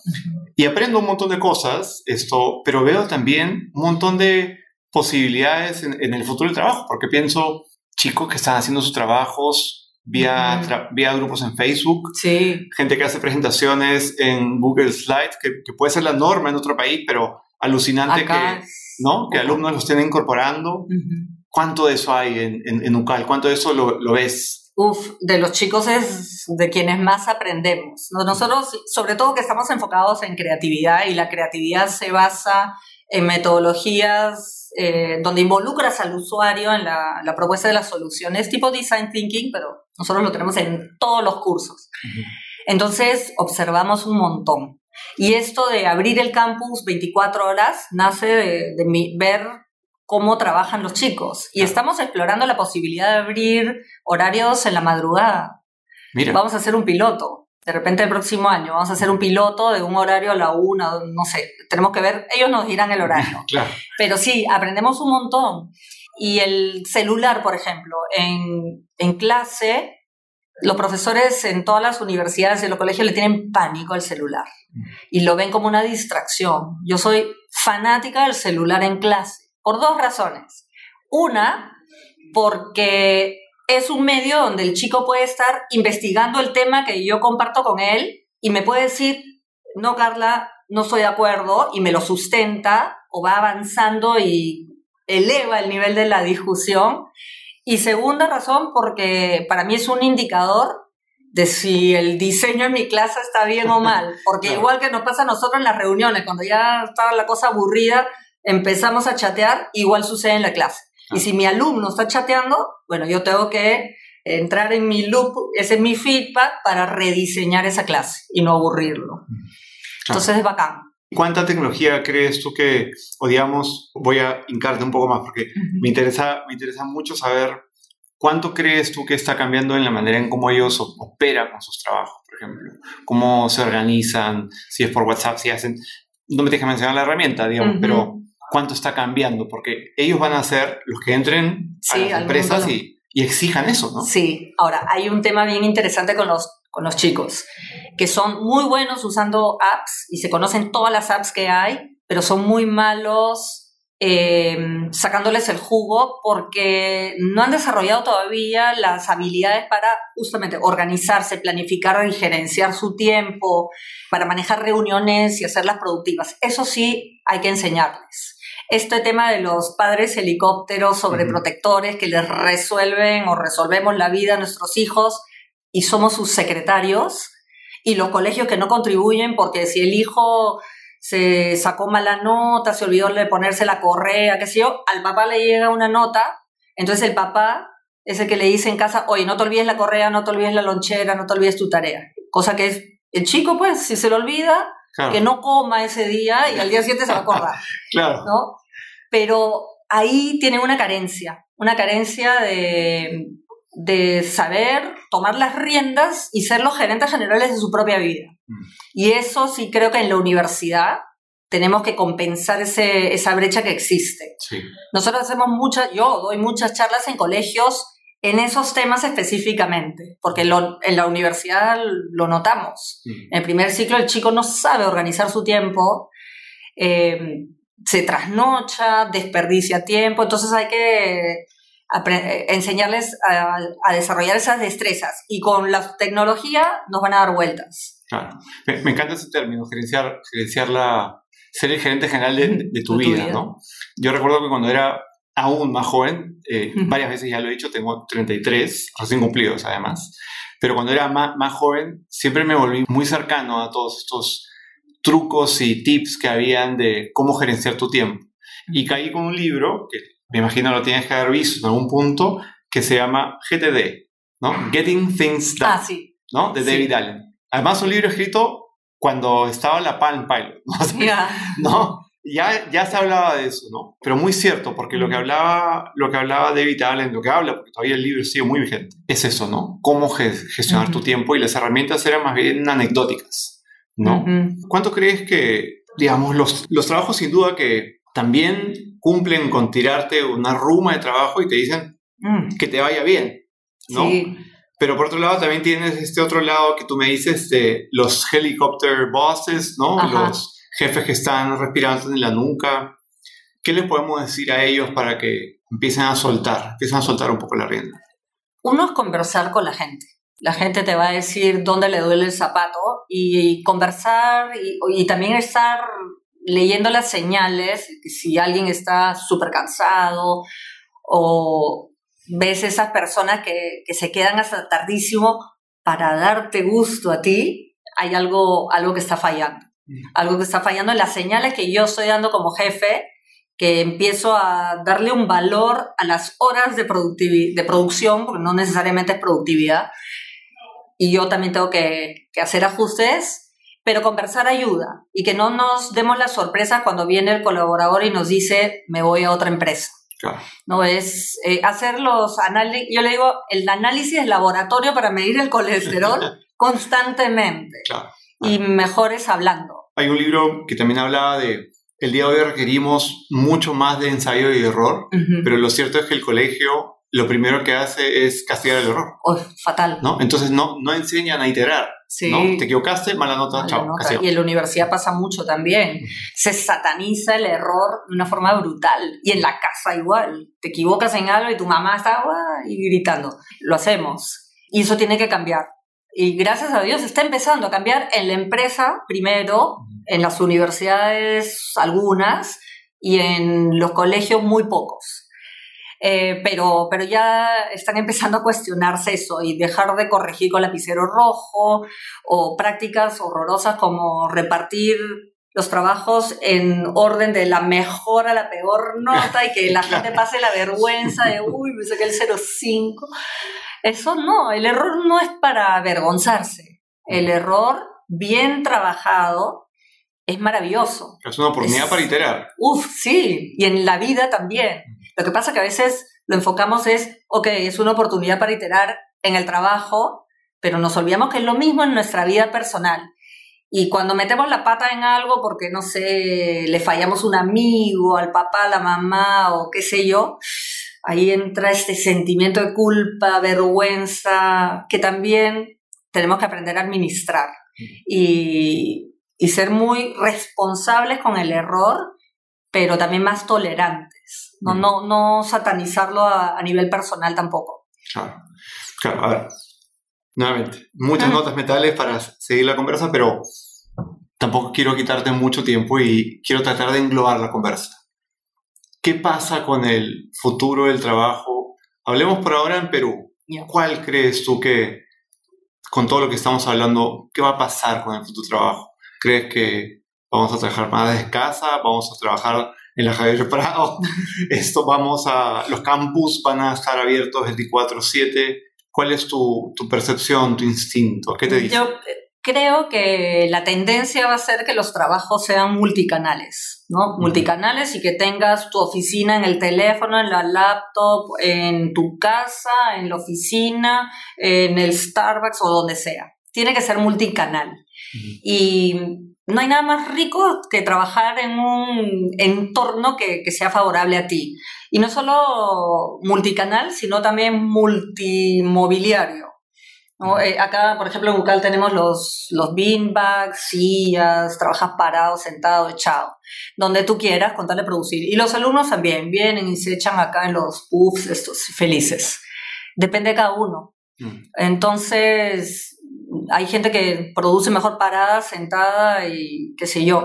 Y aprendo un montón de cosas, esto, pero veo también un montón de posibilidades en, el futuro del trabajo, porque pienso chicos que están haciendo sus trabajos vía, vía grupos en Facebook, sí. gente que hace presentaciones en Google Slides, que, puede ser la norma en otro país, pero alucinante que, ¿no? que alumnos lo estén incorporando. ¿Cuánto de eso hay en, en, UCAL? ¿Cuánto de eso lo, lo ves? Uf, de los chicos es de quienes más aprendemos. Nosotros, sobre todo que estamos enfocados en creatividad y la creatividad se basa en metodologías eh, donde involucras al usuario en la, propuesta de las soluciones, tipo design thinking, pero nosotros lo tenemos en todos los cursos. Entonces, observamos un montón. Y esto de abrir el campus 24 horas nace de, ver cómo trabajan los chicos. Y estamos explorando la posibilidad de abrir horarios en la madrugada. Vamos a hacer un piloto de repente el próximo año vamos a hacer un piloto de un horario a la una, no sé, tenemos que ver, ellos nos dirán el horario. Pero sí, aprendemos un montón. Y el celular, por ejemplo, en, en clase, los profesores en todas las universidades y los colegios le tienen pánico al celular y lo ven como una distracción. Yo soy fanática del celular en clase por dos razones. Una, porque es un medio donde el chico puede estar investigando el tema que yo comparto con él y me puede decir, no, Carla, no estoy de acuerdo y me lo sustenta o va avanzando y eleva el nivel de la discusión. Y segunda razón, porque para mí es un indicador de si el diseño en mi clase está bien o mal. Porque igual que nos pasa a nosotros en las reuniones, cuando ya estaba la cosa aburrida, empezamos a chatear, igual sucede en la clase. Y si mi alumno está chateando, bueno, yo tengo que entrar en mi loop, ese es mi feedback para rediseñar esa clase y no aburrirlo. Entonces es bacán. ¿Cuánta tecnología crees tú que, o digamos, voy a hincarte un poco más porque me, interesa, me interesa mucho saber cuánto crees tú que está cambiando en la manera en cómo ellos operan con sus trabajos, por ejemplo? ¿Cómo se organizan? Si es por WhatsApp, si hacen... No me tienes que mencionar la herramienta, digamos, pero ¿cuánto está cambiando? Porque ellos van a ser los que entren a las empresas y, y exijan eso, ¿no? Sí, ahora hay un tema bien interesante con los con los chicos, que son muy buenos usando apps y se conocen todas las apps que hay, pero son muy malos eh, sacándoles el jugo porque no han desarrollado todavía las habilidades para justamente organizarse, planificar y gerenciar su tiempo, para manejar reuniones y hacerlas productivas. Eso sí hay que enseñarles. Este tema de los padres helicópteros sobreprotectores que les resuelven o resolvemos la vida a nuestros hijos, y somos sus secretarios y los colegios que no contribuyen porque si el hijo se sacó mala nota, se olvidó de ponerse la correa, qué sé yo, al papá le llega una nota, entonces el papá es el que le dice en casa, oye, no te olvides la correa, no te olvides la lonchera, no te olvides tu tarea. Cosa que es, el chico, pues, si se lo olvida, que no coma ese día y al día siguiente se va a acordar. claro. ¿no? Pero ahí tiene una carencia, una carencia de, de saber tomar las riendas y ser los gerentes generales de su propia vida. Mm. Y eso sí creo que en la universidad tenemos que compensar ese, esa brecha que existe. Nosotros hacemos muchas, yo doy muchas charlas en colegios en esos temas específicamente, porque en la universidad lo notamos. Mm. En el primer ciclo el chico no sabe organizar su tiempo, eh, se trasnocha, desperdicia tiempo, entonces hay que enseñarles a, desarrollar esas destrezas y con la tecnología nos van a dar vueltas. Claro. Me, encanta ese término, gerenciar, gerenciar la, ser el gerente general de, tu, vida, ¿no? Yo recuerdo que cuando era aún más joven, eh, varias veces ya lo he dicho, tengo 33, recién cumplidos además, pero cuando era más, más joven siempre me volví muy cercano a todos estos trucos y tips que habían de cómo gerenciar tu tiempo. Y caí con un libro que me imagino lo tienes que haber visto en algún punto, que se llama GTD, ¿no? Getting Things Done, ah, sí. ¿no? De David Allen. Además, un libro escrito cuando estaba la Palm Pilot, ¿no? ¿no? Ya, ya se hablaba de eso, ¿no? Pero muy cierto, porque lo que hablaba, lo que hablaba David Allen, lo que habla, porque todavía el libro sigue muy vigente, es eso, ¿no? Cómo gestionar tu tiempo y las herramientas eran más bien anecdóticas, ¿no? ¿Cuánto crees que, digamos, los, los trabajos sin duda que también cumplen con tirarte una ruma de trabajo y te dicen mm. que te vaya bien, ¿no? Sí. Pero por otro lado también tienes este otro lado que tú me dices de los helicopter bosses, ¿no? Los jefes que están respirando en la nuca. ¿Qué les podemos decir a ellos para que empiecen a soltar, empiecen a soltar un poco la rienda? Uno es conversar con la gente. La gente te va a decir dónde le duele el zapato y, conversar y, también estar leyendo las señales, si alguien está súper cansado o ves esas personas que, se quedan hasta tardísimo para darte gusto a ti, hay algo, algo que está fallando. Algo que está fallando en las señales que yo estoy dando como jefe, que empiezo a darle un valor a las horas de, de producción, porque no necesariamente es productividad, y yo también tengo que, que hacer ajustes pero conversar ayuda. Y que no nos demos la sorpresa cuando viene el colaborador y nos dice me voy a otra empresa. No es eh, hacer los análisis, yo le digo, el análisis es laboratorio para medir el colesterol constantemente y mejores hablando. Hay un libro que también hablaba de el día de hoy requerimos mucho más de ensayo y error, pero lo cierto es que el colegio lo primero que hace es castigar el error. Oh, fatal. ¿no? Entonces no, no enseñan a iterar. Sí. ¿no? Te equivocaste, mala nota, chao. Y en la universidad pasa mucho también. Se sataniza el error de una forma brutal. Y en la casa igual. Te equivocas en algo y tu mamá está y gritando. Lo hacemos. Y eso tiene que cambiar. Y gracias a Dios está empezando a cambiar en la empresa primero, en las universidades algunas y en los colegios muy pocos. Eh, pero, pero ya están empezando a cuestionarse eso y dejar de corregir con lapicero rojo o prácticas horrorosas como repartir los trabajos en orden de la mejor a la peor nota y que la gente pase la vergüenza de, uy, me saqué el 05. Eso no, el error no es para avergonzarse. El error bien trabajado es maravilloso. Es una oportunidad para iterar. Uf, sí, y en la vida también. Lo que pasa que a veces lo enfocamos es, ok, es una oportunidad para iterar en el trabajo, pero nos olvidamos que es lo mismo en nuestra vida personal. Y cuando metemos la pata en algo porque, no sé, le fallamos un amigo, al papá, a la mamá o qué sé yo, ahí entra este sentimiento de culpa, vergüenza, que también tenemos que aprender a administrar y, y ser muy responsables con el error, pero también más tolerantes. No, no, no satanizarlo a, nivel personal tampoco. Claro. claro, a ver. Nuevamente, muchas notas metales para seguir la conversa, pero tampoco quiero quitarte mucho tiempo y quiero tratar de englobar la conversa. ¿Qué pasa con el futuro del trabajo? Hablemos por ahora en Perú. ¿Cuál crees tú que, con todo lo que estamos hablando, qué va a pasar con el futuro trabajo? ¿Crees que vamos a trabajar más desde casa? ¿Vamos a trabajar en la Javier Prado. Esto vamos a, los campus van a estar abiertos 24/7. ¿Cuál es tu, tu, percepción, tu instinto? ¿Qué te dice? Yo creo que la tendencia va a ser que los trabajos sean multicanales, ¿no? Multicanales y que tengas tu oficina en el teléfono, en la laptop, en tu casa, en la oficina, en el Starbucks o donde sea. Tiene que ser multicanal. Y no hay nada más rico que trabajar en un entorno que, sea favorable a ti. Y no solo multicanal, sino también multimobiliario. Eh, acá, por ejemplo, en Bucal tenemos los, los beanbags, sillas, trabajas parado, sentado, echado, donde tú quieras contarle producir. Y los alumnos también vienen y se echan acá en los puffs estos felices. Depende de cada uno. Mm. Entonces, hay gente que produce mejor parada, sentada y qué sé yo,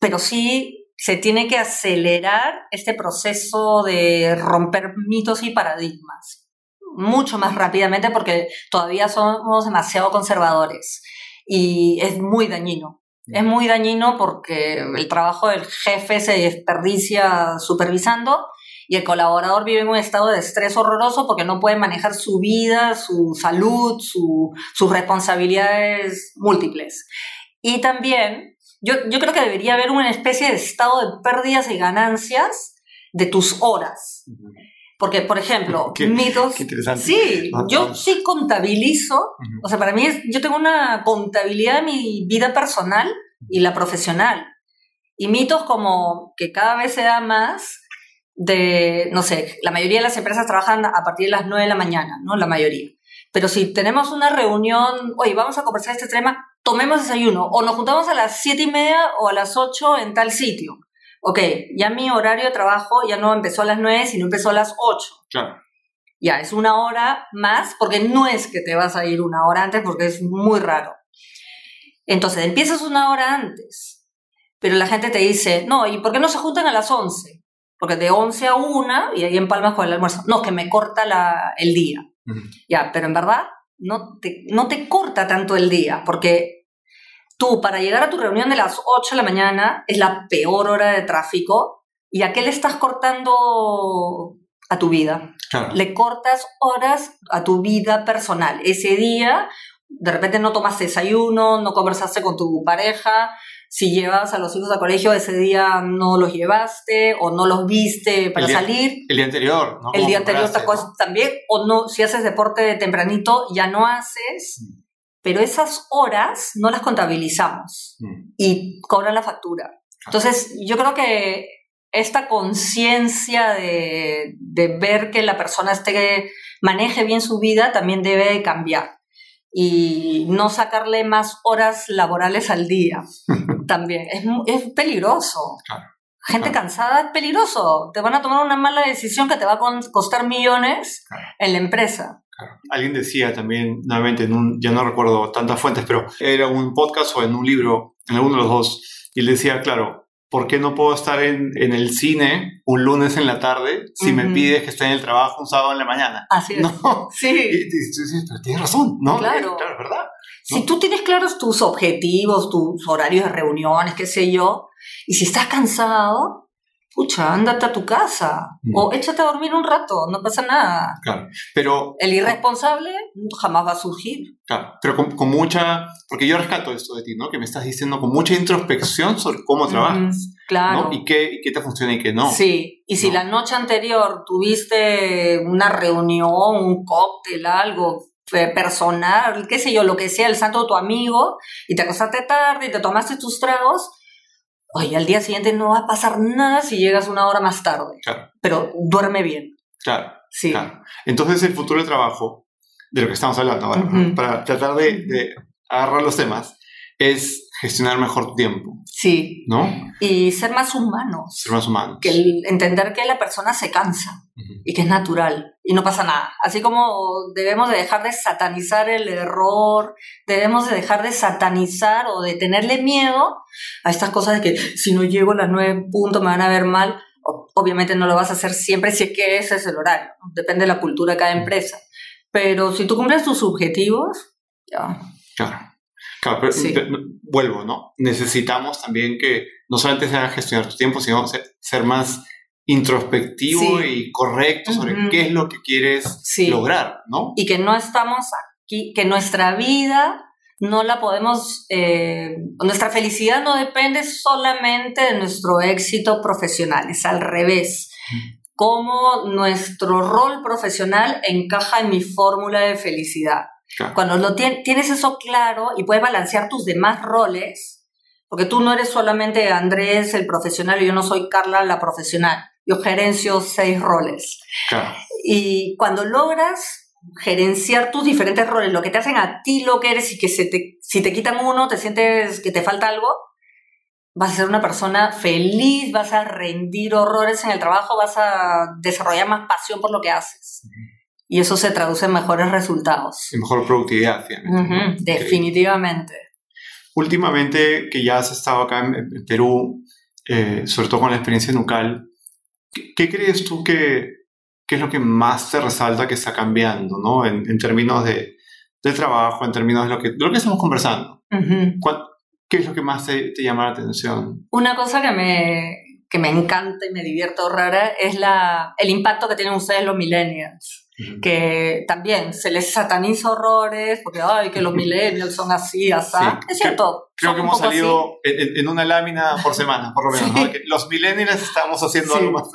pero sí se tiene que acelerar este proceso de romper mitos y paradigmas mucho más rápidamente porque todavía somos demasiado conservadores y es muy dañino. Es muy dañino porque el trabajo del jefe se desperdicia supervisando y el colaborador vive en un estado de estrés horroroso porque no puede manejar su vida, su salud, sus responsabilidades múltiples. Y también, yo, yo creo que debería haber una especie de estado de pérdidas y ganancias de tus horas. Porque, por ejemplo, mitos. Qué interesante. Sí, yo sí contabilizo. O sea, para mí es, yo tengo una contabilidad de mi vida personal y la profesional. Y mitos como que cada vez se da más de, no sé, la mayoría de las empresas trabajan a partir de las 9 de la mañana, ¿no? La mayoría. Pero si tenemos una reunión, oye, vamos a conversar este tema, tomemos desayuno, o nos juntamos a las 7 y media o a las 8 en tal sitio. Ok, ya mi horario de trabajo ya no empezó a las 9, sino empezó a las 8. Claro. Ya, es una hora más, porque no es que te vas a ir una hora antes, porque es muy raro. Entonces, empiezas una hora antes, pero la gente te dice, no, ¿y por qué no se juntan a las 11? porque de 11 a 1 y ahí en Palmas con el almuerzo. No, que me corta la, el día. Ya, pero en verdad no te, no te corta tanto el día, porque tú para llegar a tu reunión de las 8 de la mañana es la peor hora de tráfico y a qué le estás cortando a tu vida. Le cortas horas a tu vida personal. Ese día, de repente no tomas desayuno, no conversaste con tu pareja, si llevas a los hijos al colegio, ese día no los llevaste o no los viste para salir. El día anterior, ¿no? El día anterior también, o no, si haces deporte de tempranito, ya no haces, mm. Pero esas horas no las contabilizamos mm. y cobran la factura. Entonces, yo creo que esta conciencia de, de, ver que la persona esté, maneje bien su vida también debe cambiar. Y no sacarle más horas laborales al día también. Es, es peligroso. Gente cansada es peligroso. Te van a tomar una mala decisión que te va a costar millones en la empresa. Alguien decía también, nuevamente, en un, ya no recuerdo tantas fuentes, pero era un podcast o en un libro, en alguno de los dos, y le decía, claro, ¿por qué no puedo estar en, en, el cine un lunes en la tarde si me pides que esté en el trabajo un sábado en la mañana? Así es. ¿No? Sí. Y, dices, pero tienes razón, ¿no? Claro. Claro, ¿verdad? Si tú tienes claros tus objetivos, tus horarios de reuniones, qué sé yo, y si estás cansado, pucha, ándate a tu casa mm. o échate a dormir un rato, no pasa nada. Claro, pero... El irresponsable jamás va a surgir. Claro, pero con, mucha... Porque yo rescato esto de ti, ¿no? Que me estás diciendo con mucha introspección sobre cómo trabajas. claro. ¿no? Y qué, y qué te funciona y qué no. Sí, y si la noche anterior tuviste una reunión, un cóctel, algo personal, qué sé yo, lo que sea, el santo de tu amigo, y te acostaste tarde y te tomaste tus tragos, oye, al día siguiente no va a pasar nada si llegas una hora más tarde. Claro. Pero duerme bien. Claro. Sí. Claro. Entonces, el futuro de trabajo, de lo que estamos hablando ahora, para tratar de, de, agarrar los temas, es gestionar mejor tu tiempo. Sí. ¿No? Y ser más humanos. Ser más humanos. Que el, entender que la persona se cansa y que es natural y no pasa nada. Así como debemos de dejar de satanizar el error, debemos de dejar de satanizar o de tenerle miedo a estas cosas de que si no llego a las nueve puntos me van a ver mal. Obviamente no lo vas a hacer siempre si es que ese es el horario. Depende de la cultura de cada empresa. Pero si tú cumples tus objetivos, ya. Claro. Claro, pero, vuelvo, ¿no? Necesitamos también que no solamente sea gestionar tu tiempo, sino ser, más introspectivo y correcto sobre qué es lo que quieres lograr, ¿no? Y que no estamos aquí, que nuestra vida no la podemos, eh, nuestra felicidad no depende solamente de nuestro éxito profesional, es al revés. Cómo nuestro rol profesional encaja en mi fórmula de felicidad. Cuando lo tienes eso claro y puedes balancear tus demás roles, porque tú no eres solamente Andrés el profesional y yo no soy Carla la profesional. Yo gerencio seis roles. Y cuando logras gerenciar tus diferentes roles, lo que te hacen a ti lo que eres y que se te, si te quitan uno, te sientes que te falta algo, vas a ser una persona feliz, vas a rendir horrores en el trabajo, vas a desarrollar más pasión por lo que haces y eso se traduce en mejores resultados. En mejor productividad, definitivamente. Últimamente, que ya has estado acá en, Perú, eh, sobre todo con la experiencia nucal, ¿qué, ¿qué, crees tú que, qué es lo que más te resalta que está cambiando, ¿no? En, en términos de, de, trabajo, en términos de lo que, de lo que estamos conversando. ¿Qué es lo que más te, te, llama la atención? Una cosa que me, que me encanta y me divierto rara es la, el impacto que tienen ustedes los millennials que también se les sataniza horrores, porque, ay, que los millennials son así, así. es cierto. Creo que hemos salido en, una lámina por semana, por lo menos. los millennials estamos haciendo algo más.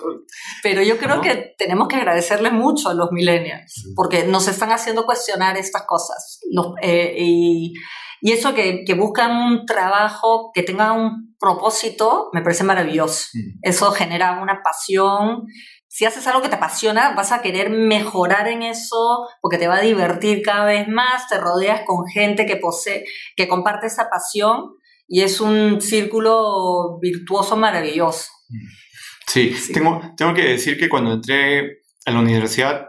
Pero yo creo que tenemos que agradecerle mucho a los millennials, porque nos están haciendo cuestionar estas cosas. Eh, y, y, eso que, que, buscan un trabajo que tenga un propósito, me parece maravilloso. Eso genera una pasión si haces algo que te apasiona, vas a querer mejorar en eso porque te va a divertir cada vez más, te rodeas con gente que posee, que comparte esa pasión y es un círculo virtuoso maravilloso. Sí, Tengo, tengo que decir que cuando entré a la universidad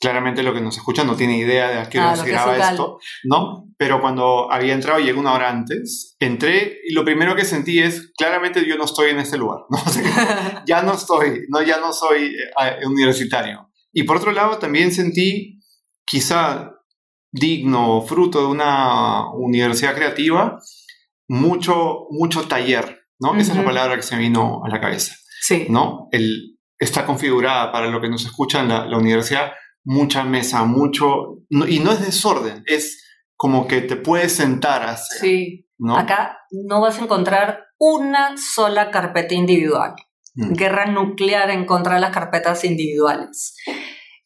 claramente lo que nos escucha no tiene idea de a qué hora ah, se graba esto, ¿no? Pero cuando había entrado, llegué una hora antes, entré y lo primero que sentí es, claramente yo no estoy en este lugar, ¿no? ya no estoy, no, ya no soy eh, universitario. Y por otro lado, también sentí, quizá digno, fruto de una universidad creativa, mucho, mucho taller, ¿no? Esa es la palabra que se me vino a la cabeza. Sí. ¿No? El, está configurada para lo que nos escuchan la, la universidad mucha mesa, mucho, y no es desorden, es como que te puedes sentar así. Sí, ¿no? acá no vas a encontrar una sola carpeta individual. Mm. Guerra nuclear en contra de las carpetas individuales.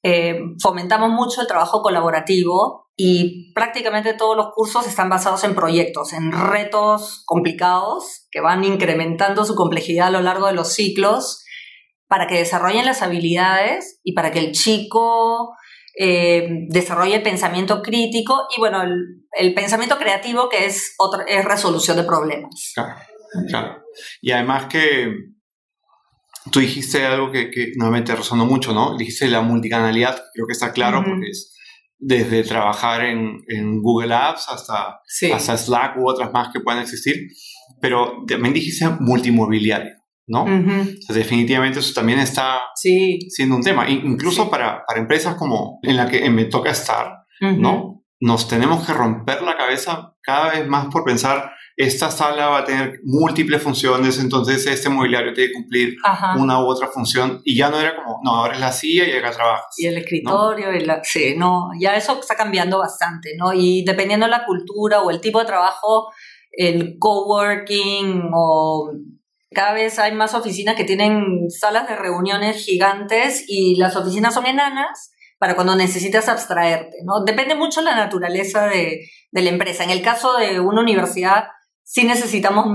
Eh, fomentamos mucho el trabajo colaborativo y prácticamente todos los cursos están basados en proyectos, en retos complicados que van incrementando su complejidad a lo largo de los ciclos para que desarrollen las habilidades y para que el chico eh, desarrolle el pensamiento crítico y, bueno, el, pensamiento creativo que es, otra, es resolución de problemas. Claro, claro. Y además que tú dijiste algo que, que nuevamente resonó mucho, ¿no? Dijiste la multicanalidad, creo que está claro porque es desde trabajar en, en Google Apps hasta, hasta Slack u otras más que puedan existir, pero también dijiste multimobiliario, ¿no? definitivamente eso también está siendo un tema, incluso para, para, empresas como en la que me toca estar, ¿no? Nos tenemos que romper la cabeza cada vez más por pensar esta sala va a tener múltiples funciones, entonces este mobiliario tiene que cumplir una u otra función y ya no era como, no, ahora es la silla y acá trabajas. Y el escritorio, y la, sí, no, ya eso está cambiando bastante, ¿no? Y dependiendo de la cultura o el tipo de trabajo, el coworking o cada vez hay más oficinas que tienen salas de reuniones gigantes y las oficinas son enanas para cuando necesitas abstraerte, ¿no? Depende mucho de la naturaleza de, de la empresa. En el caso de una universidad, sí necesitamos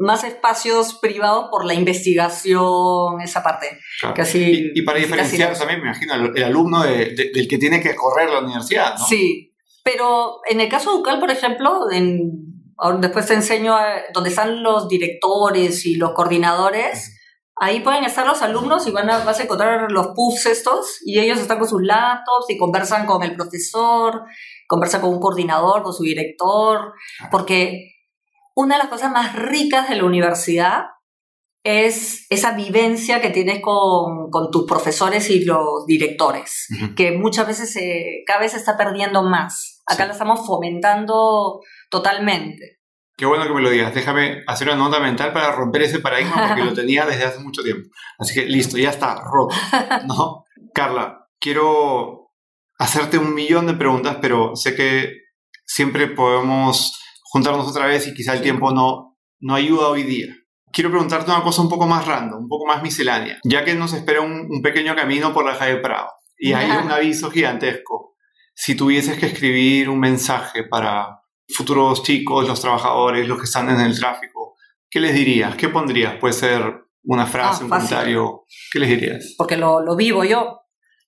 más espacios privados por la investigación, esa parte. y, para diferenciar también, me imagino, el, alumno del que tiene que correr la universidad, ¿no? Sí, pero en el caso Ducal, por ejemplo, en, después te enseño donde están los directores y los coordinadores. Ahí pueden estar los alumnos y van a, vas a encontrar los puffs estos y ellos están con sus laptops y conversan con el profesor, conversan con un coordinador, con su director, porque una de las cosas más ricas de la universidad es esa vivencia que tienes con, tus profesores y los directores, que muchas veces se, cada vez se está perdiendo más. Acá lo estamos fomentando totalmente. Qué bueno que me lo digas. Déjame hacer una nota mental para romper ese paradigma porque lo tenía desde hace mucho tiempo. Así que listo, ya está, roto. ¿no? Carla, quiero hacerte un millón de preguntas, pero sé que siempre podemos juntarnos otra vez y quizá el tiempo no, no ayuda hoy día. Quiero preguntarte una cosa un poco más random, un poco más miscelánea, ya que nos espera un, pequeño camino por la calle Prado y hay un aviso gigantesco. Si tuvieses que escribir un mensaje para futuros chicos, los trabajadores, los que están en el tráfico, ¿qué les dirías? ¿Qué pondrías? Puede ser una frase, ah, un comentario. ¿Qué les dirías? Porque lo, lo vivo yo.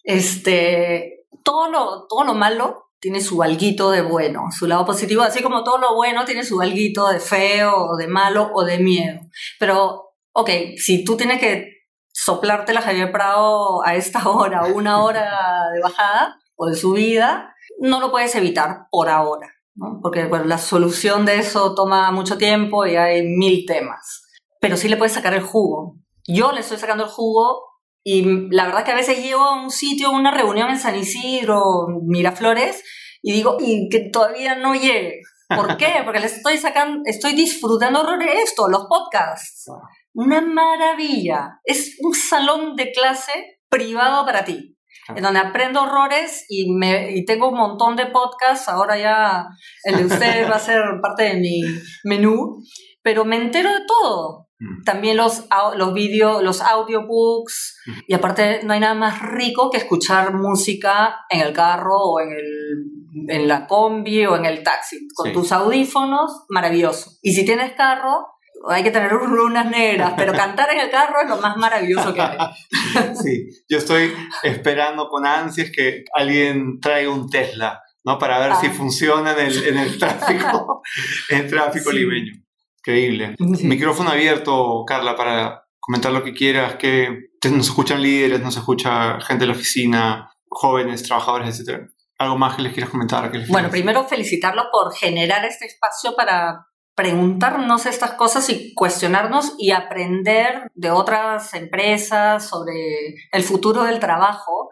Este, todo lo, todo lo malo tiene su alguito de bueno, su lado positivo, así como todo lo bueno tiene su alguito de feo o de malo o de miedo. Pero, ok, si tú tienes que soplarte la Javier Prado a esta hora, una hora de bajada o de subida, no lo puedes evitar por ahora, ¿no? porque bueno, la solución de eso toma mucho tiempo y hay mil temas. Pero sí le puedes sacar el jugo. Yo le estoy sacando el jugo y la verdad que a veces llego a un sitio, una reunión en San Isidro, Miraflores, y digo, y que todavía no llegue. ¿Por qué? Porque les estoy sacando, estoy disfrutando de esto, los podcasts. Una maravilla. Es un salón de clase privado para ti, en donde aprendo horrores y, me, y tengo un montón de podcasts. Ahora ya el de ustedes va a ser parte de mi menú, pero me entero de todo. Mm. También los, los vídeos, los audiobooks. Mm. Y aparte, no hay nada más rico que escuchar música en el carro o en, el, en la combi o en el taxi. Con tus audífonos, maravilloso. Y si tienes carro, hay que tener lunas negras, pero cantar en el carro es lo más maravilloso que hay. Sí, yo estoy esperando con ansias que alguien traiga un Tesla, ¿no? Para ver si ah. funciona en el, en el tráfico, en el tráfico limeño. Increíble. Micrófono abierto, Carla, para comentar lo que quieras, que nos escuchan líderes, nos escucha gente de la oficina, jóvenes, trabajadores, etc. ¿Algo más que les quieras comentar? Que bueno, primero felicitarlo por generar este espacio para preguntarnos estas cosas y cuestionarnos y aprender de otras empresas sobre el futuro del trabajo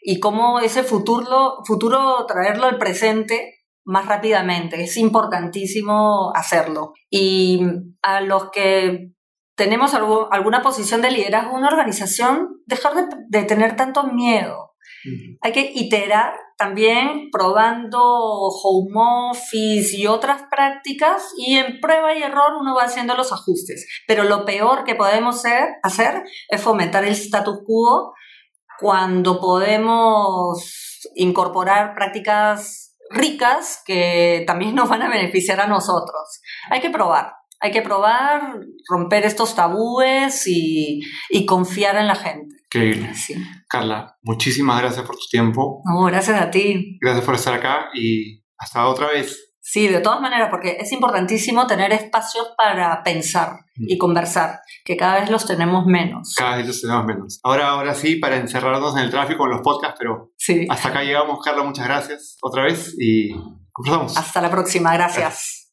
y cómo ese futuro, futuro traerlo al presente más rápidamente. Es importantísimo hacerlo. Y a los que tenemos alguna posición de liderazgo en una organización, dejar de, tener tanto miedo. Hay que iterar también probando home office y otras prácticas y en prueba y error uno va haciendo los ajustes. Pero lo peor que podemos hacer es fomentar el status quo cuando podemos incorporar prácticas ricas que también nos van a beneficiar a nosotros. Hay que probar, hay que probar, romper estos tabúes y, y confiar en la gente. Increíble. Sí. Carla, muchísimas gracias por tu tiempo. No, gracias a ti. Gracias por estar acá y hasta otra vez. Sí, de todas maneras, porque es importantísimo tener espacios para pensar y conversar, que cada vez los tenemos menos. Cada vez los tenemos menos. Ahora, ahora sí, para encerrarnos en el tráfico, en los podcasts, pero Sí. hasta acá llegamos. Carla, muchas gracias otra vez y conversamos. Hasta la próxima, gracias.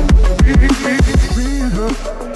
Real